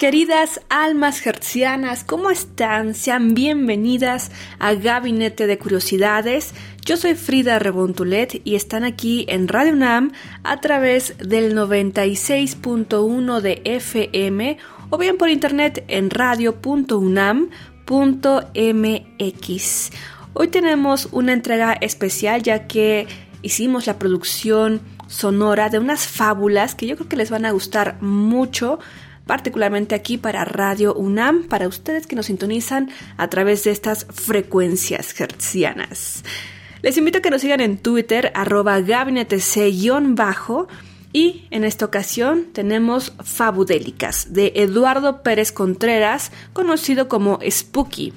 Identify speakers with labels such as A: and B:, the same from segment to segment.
A: Queridas almas hercianas, ¿cómo están? Sean bienvenidas a Gabinete de Curiosidades. Yo soy Frida Rebontulet y están aquí en Radio UNAM a través del 96.1 de FM o bien por internet en radio.unam.mx. Hoy tenemos una entrega especial ya que hicimos la producción sonora de unas fábulas que yo creo que les van a gustar mucho particularmente aquí para Radio UNAM, para ustedes que nos sintonizan a través de estas frecuencias hertzianas. Les invito a que nos sigan en Twitter, arroba gabinetec-bajo. Y en esta ocasión tenemos Fabudélicas de Eduardo Pérez Contreras, conocido como Spooky.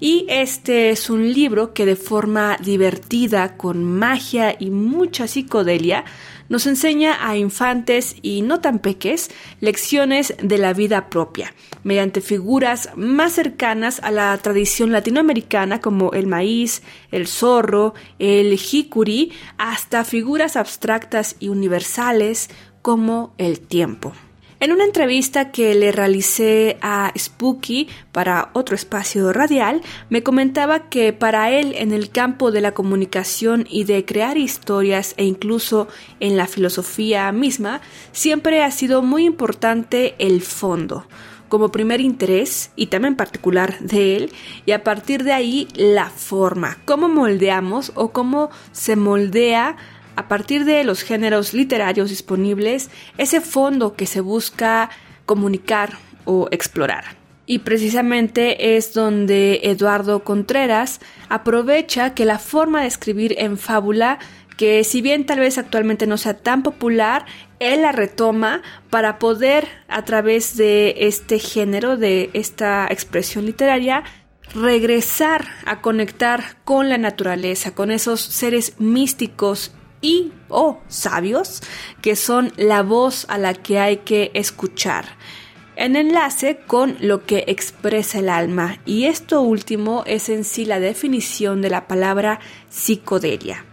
A: Y este es un libro que de forma divertida, con magia y mucha psicodelia, nos enseña a infantes y no tan peques lecciones de la vida propia, mediante figuras más cercanas a la tradición latinoamericana como el maíz, el zorro, el jicuri, hasta figuras abstractas y universales como el tiempo. En una entrevista que le realicé a Spooky para otro espacio radial, me comentaba que para él en el campo de la comunicación y de crear historias e incluso en la filosofía misma, siempre ha sido muy importante el fondo como primer interés y también particular de él y a partir de ahí la forma, cómo moldeamos o cómo se moldea a partir de los géneros literarios disponibles, ese fondo que se busca comunicar o explorar. Y precisamente es donde Eduardo Contreras aprovecha que la forma de escribir en fábula, que si bien tal vez actualmente no sea tan popular, él la retoma para poder a través de este género, de esta expresión literaria, regresar a conectar con la naturaleza, con esos seres místicos y o sabios, que son la voz a la que hay que escuchar, en enlace con lo que expresa el alma, y esto último es en sí la definición de la palabra psicodelia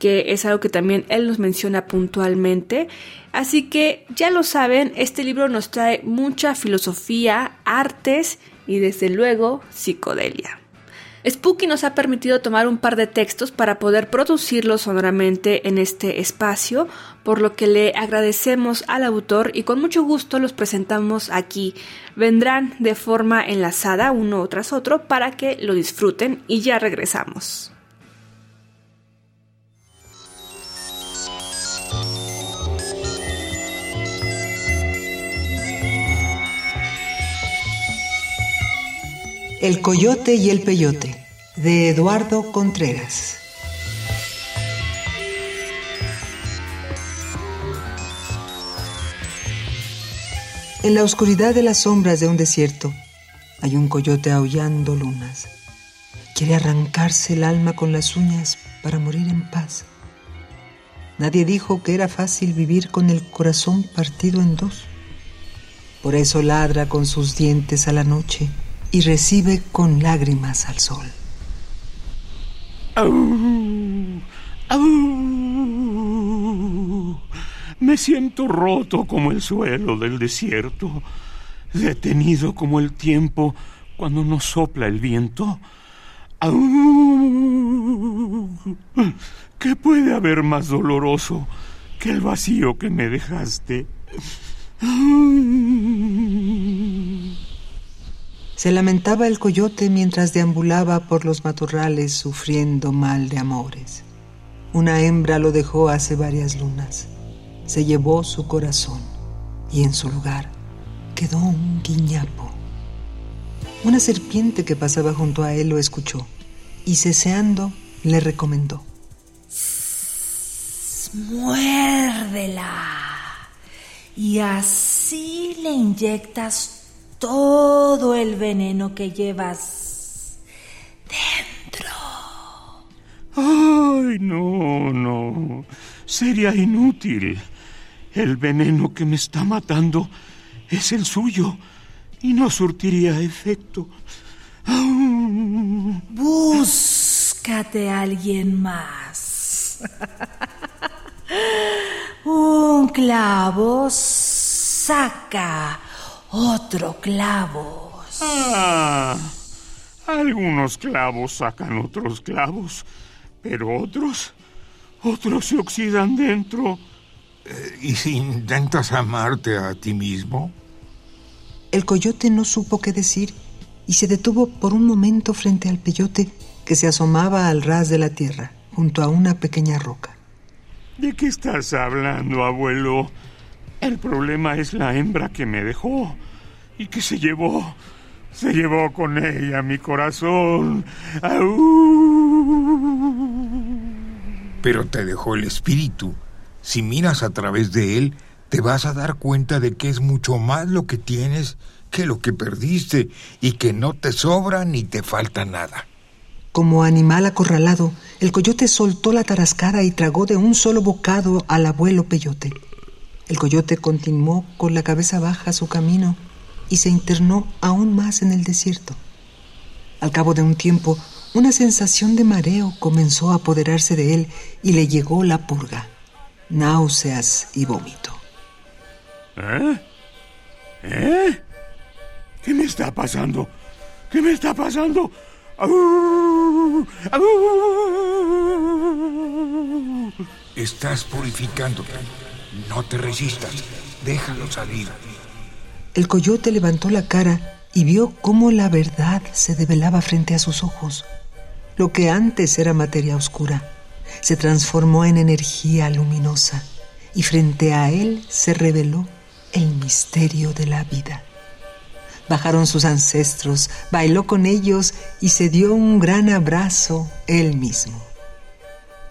A: que es algo que también él nos menciona puntualmente. Así que ya lo saben, este libro nos trae mucha filosofía, artes y desde luego psicodelia. Spooky nos ha permitido tomar un par de textos para poder producirlos sonoramente en este espacio, por lo que le agradecemos al autor y con mucho gusto los presentamos aquí. Vendrán de forma enlazada uno tras otro para que lo disfruten y ya regresamos.
B: El Coyote y el Peyote, de Eduardo Contreras. En la oscuridad de las sombras de un desierto hay un coyote aullando lunas. Quiere arrancarse el alma con las uñas para morir en paz. Nadie dijo que era fácil vivir con el corazón partido en dos. Por eso ladra con sus dientes a la noche y recibe con lágrimas al sol.
C: Me siento roto como el suelo del desierto, detenido como el tiempo cuando nos sopla el viento. ¿Qué puede haber más doloroso que el vacío que me dejaste?
B: Se lamentaba el coyote mientras deambulaba por los matorrales sufriendo mal de amores. Una hembra lo dejó hace varias lunas. Se llevó su corazón y en su lugar quedó un guiñapo. Una serpiente que pasaba junto a él lo escuchó y ceseando le recomendó.
D: Muérdela. Y así le inyectas todo el veneno que llevas dentro.
C: Ay, no, no. Sería inútil. El veneno que me está matando es el suyo y no surtiría efecto.
D: Búscate a alguien más. Un clavo saca otro clavo.
C: Ah, algunos clavos sacan otros clavos, pero otros, otros se oxidan dentro.
E: Eh, ¿Y si intentas amarte a ti mismo?
B: El coyote no supo qué decir y se detuvo por un momento frente al peyote que se asomaba al ras de la tierra, junto a una pequeña roca.
C: ¿De qué estás hablando, abuelo? El problema es la hembra que me dejó y que se llevó. Se llevó con ella mi corazón.
E: Pero te dejó el espíritu. Si miras a través de él, te vas a dar cuenta de que es mucho más lo que tienes que lo que perdiste y que no te sobra ni te falta nada.
B: Como animal acorralado, el coyote soltó la tarascada y tragó de un solo bocado al abuelo peyote. El coyote continuó con la cabeza baja su camino y se internó aún más en el desierto. Al cabo de un tiempo, una sensación de mareo comenzó a apoderarse de él y le llegó la purga, náuseas y vómito.
C: ¿Eh? ¿Eh? ¿Qué me está pasando? ¿Qué me está pasando?
E: Estás purificándote. No te resistas. Déjalo salir.
B: El coyote levantó la cara y vio cómo la verdad se develaba frente a sus ojos. Lo que antes era materia oscura se transformó en energía luminosa y frente a él se reveló el misterio de la vida. Bajaron sus ancestros, bailó con ellos y se dio un gran abrazo él mismo.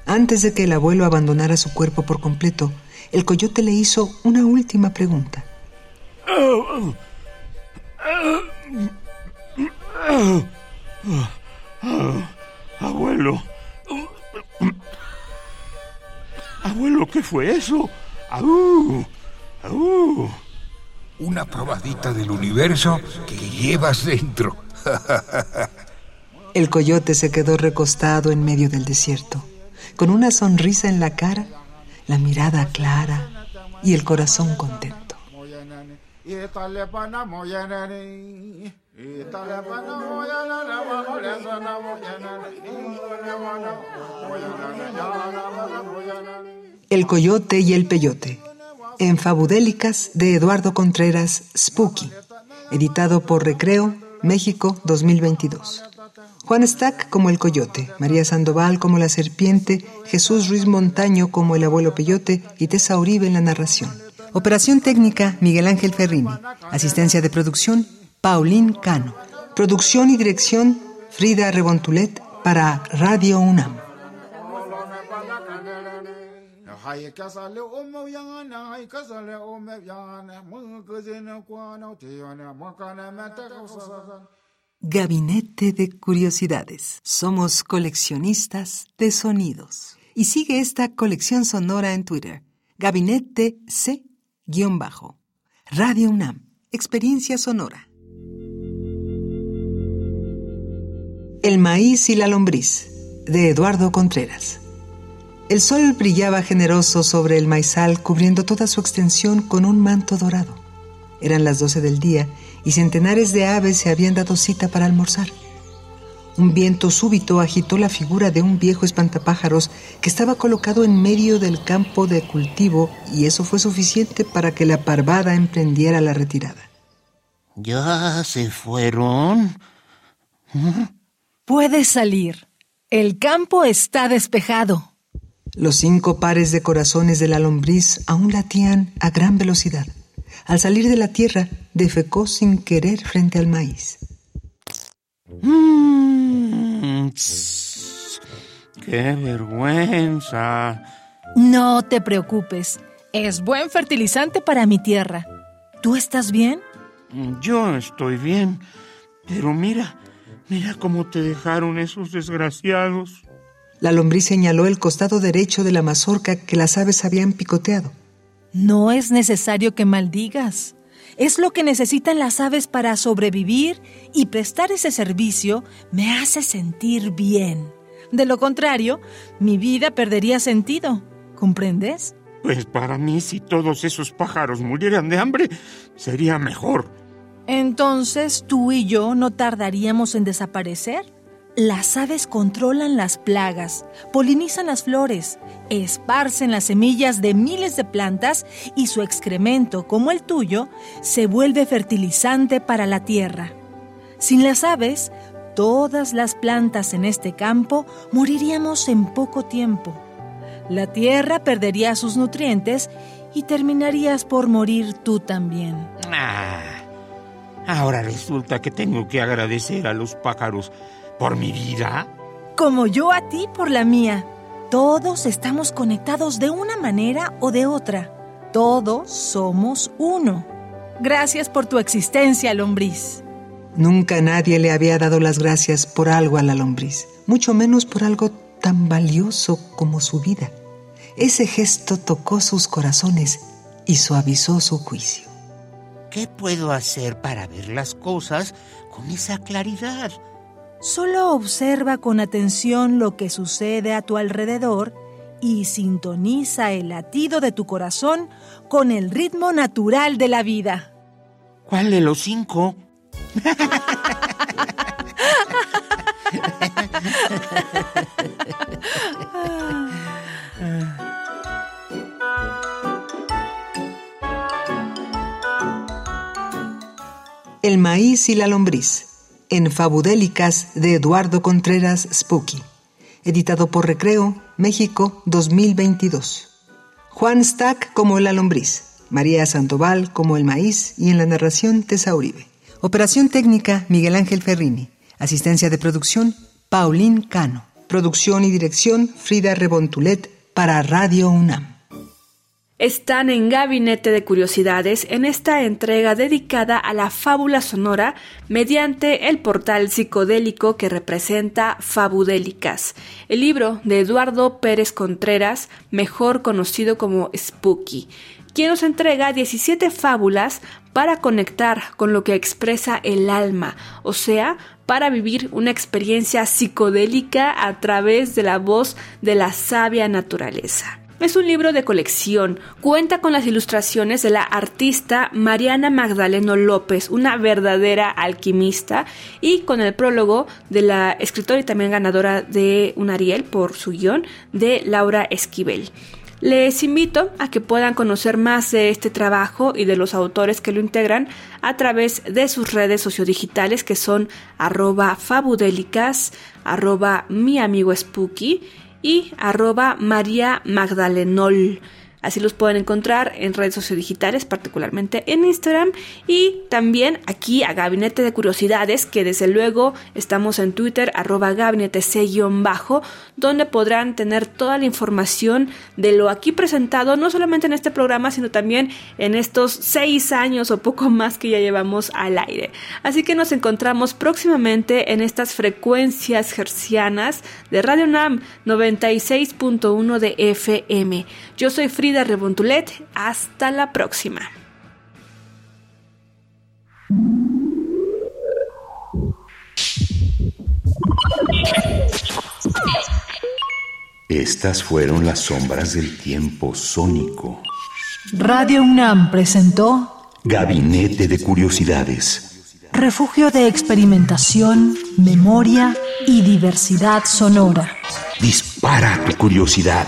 B: Antes de que el abuelo abandonara su cuerpo por completo, el coyote le hizo una última pregunta.
C: Abuelo. Abuelo, ¿qué fue eso?
E: Una probadita del universo que llevas dentro.
B: El coyote se quedó recostado en medio del desierto, con una sonrisa en la cara, la mirada clara y el corazón contento. El coyote y el peyote en Fabudélicas de Eduardo Contreras Spooky, editado por Recreo, México 2022. Juan Stack como el coyote, María Sandoval como la serpiente, Jesús Ruiz Montaño como el abuelo peyote y Tessa Uribe en la narración. Operación técnica Miguel Ángel Ferrini. Asistencia de producción Paulín Cano. Producción y dirección Frida Rebontulet para Radio UNAM. Gabinete de Curiosidades. Somos coleccionistas de sonidos. Y sigue esta colección sonora en Twitter. Gabinete C-Bajo. Radio UNAM. Experiencia sonora. El maíz y la lombriz. De Eduardo Contreras. El sol brillaba generoso sobre el maizal, cubriendo toda su extensión con un manto dorado. Eran las doce del día y centenares de aves se habían dado cita para almorzar. Un viento súbito agitó la figura de un viejo espantapájaros que estaba colocado en medio del campo de cultivo y eso fue suficiente para que la parvada emprendiera la retirada.
F: ¿Ya se fueron?
D: Puedes salir. El campo está despejado.
B: Los cinco pares de corazones de la lombriz aún latían a gran velocidad. Al salir de la tierra, defecó sin querer frente al maíz.
C: Mm, ¡Qué vergüenza!
D: No te preocupes. Es buen fertilizante para mi tierra. ¿Tú estás bien?
C: Yo estoy bien. Pero mira, mira cómo te dejaron esos desgraciados.
B: La lombriz señaló el costado derecho de la mazorca que las aves habían picoteado.
D: No es necesario que maldigas. Es lo que necesitan las aves para sobrevivir y prestar ese servicio me hace sentir bien. De lo contrario, mi vida perdería sentido. ¿Comprendes?
C: Pues para mí, si todos esos pájaros murieran de hambre, sería mejor.
D: Entonces, ¿tú y yo no tardaríamos en desaparecer? Las aves controlan las plagas, polinizan las flores, esparcen las semillas de miles de plantas y su excremento, como el tuyo, se vuelve fertilizante para la tierra. Sin las aves, todas las plantas en este campo moriríamos en poco tiempo. La tierra perdería sus nutrientes y terminarías por morir tú también.
C: Ah, ahora resulta que tengo que agradecer a los pájaros por mi vida.
D: Como yo a ti por la mía. Todos estamos conectados de una manera o de otra. Todos somos uno. Gracias por tu existencia, lombriz.
B: Nunca nadie le había dado las gracias por algo a la lombriz, mucho menos por algo tan valioso como su vida. Ese gesto tocó sus corazones y suavizó su juicio.
F: ¿Qué puedo hacer para ver las cosas con esa claridad?
D: Solo observa con atención lo que sucede a tu alrededor y sintoniza el latido de tu corazón con el ritmo natural de la vida.
C: ¿Cuál de los cinco?
B: El maíz y la lombriz, en Fabudélicas de Eduardo Contreras Spooky, editado por Recreo, México 2022. Juan Stack como la lombriz, María Sandoval como el maíz y en la narración Tessa Uribe. Operación técnica Miguel Ángel Ferrini. Asistencia de producción Paulín Cano. Producción y dirección Frida Rebontulet para Radio UNAM.
A: Están en Gabinete de Curiosidades en esta entrega dedicada a la fábula sonora mediante el portal psicodélico que representa Fabudélicas, el libro de Eduardo Pérez Contreras, mejor conocido como Spooky, quien nos entrega 17 fábulas para conectar con lo que expresa el alma, o sea, para vivir una experiencia psicodélica a través de la voz de la sabia naturaleza. Es un libro de colección. Cuenta con las ilustraciones de la artista Mariana Magdaleno López, una verdadera alquimista, y con el prólogo de la escritora y también ganadora de un Ariel por su guion, de Laura Esquivel. Les invito a que puedan conocer más de este trabajo y de los autores que lo integran a través de sus redes sociodigitales que son arroba fabudelicas, arroba mi amigo spooky y arroba María Magdalenol. Así los pueden encontrar en redes sociodigitales, particularmente en Instagram y también aquí a Gabinete de Curiosidades, que desde luego estamos en Twitter, arroba gabinete bajo donde podrán tener toda la información de lo aquí presentado, no solamente en este programa, sino también en estos seis años o poco más que ya llevamos al aire. Así que nos encontramos próximamente en estas frecuencias hercianas de Radio NAM 96.1 de FM. Yo soy Frida Rebontulet. Hasta la próxima.
G: Estas fueron las sombras del tiempo sónico.
D: Radio UNAM presentó
G: Gabinete de Curiosidades.
D: Refugio de experimentación, memoria y diversidad sonora.
G: Dispara tu curiosidad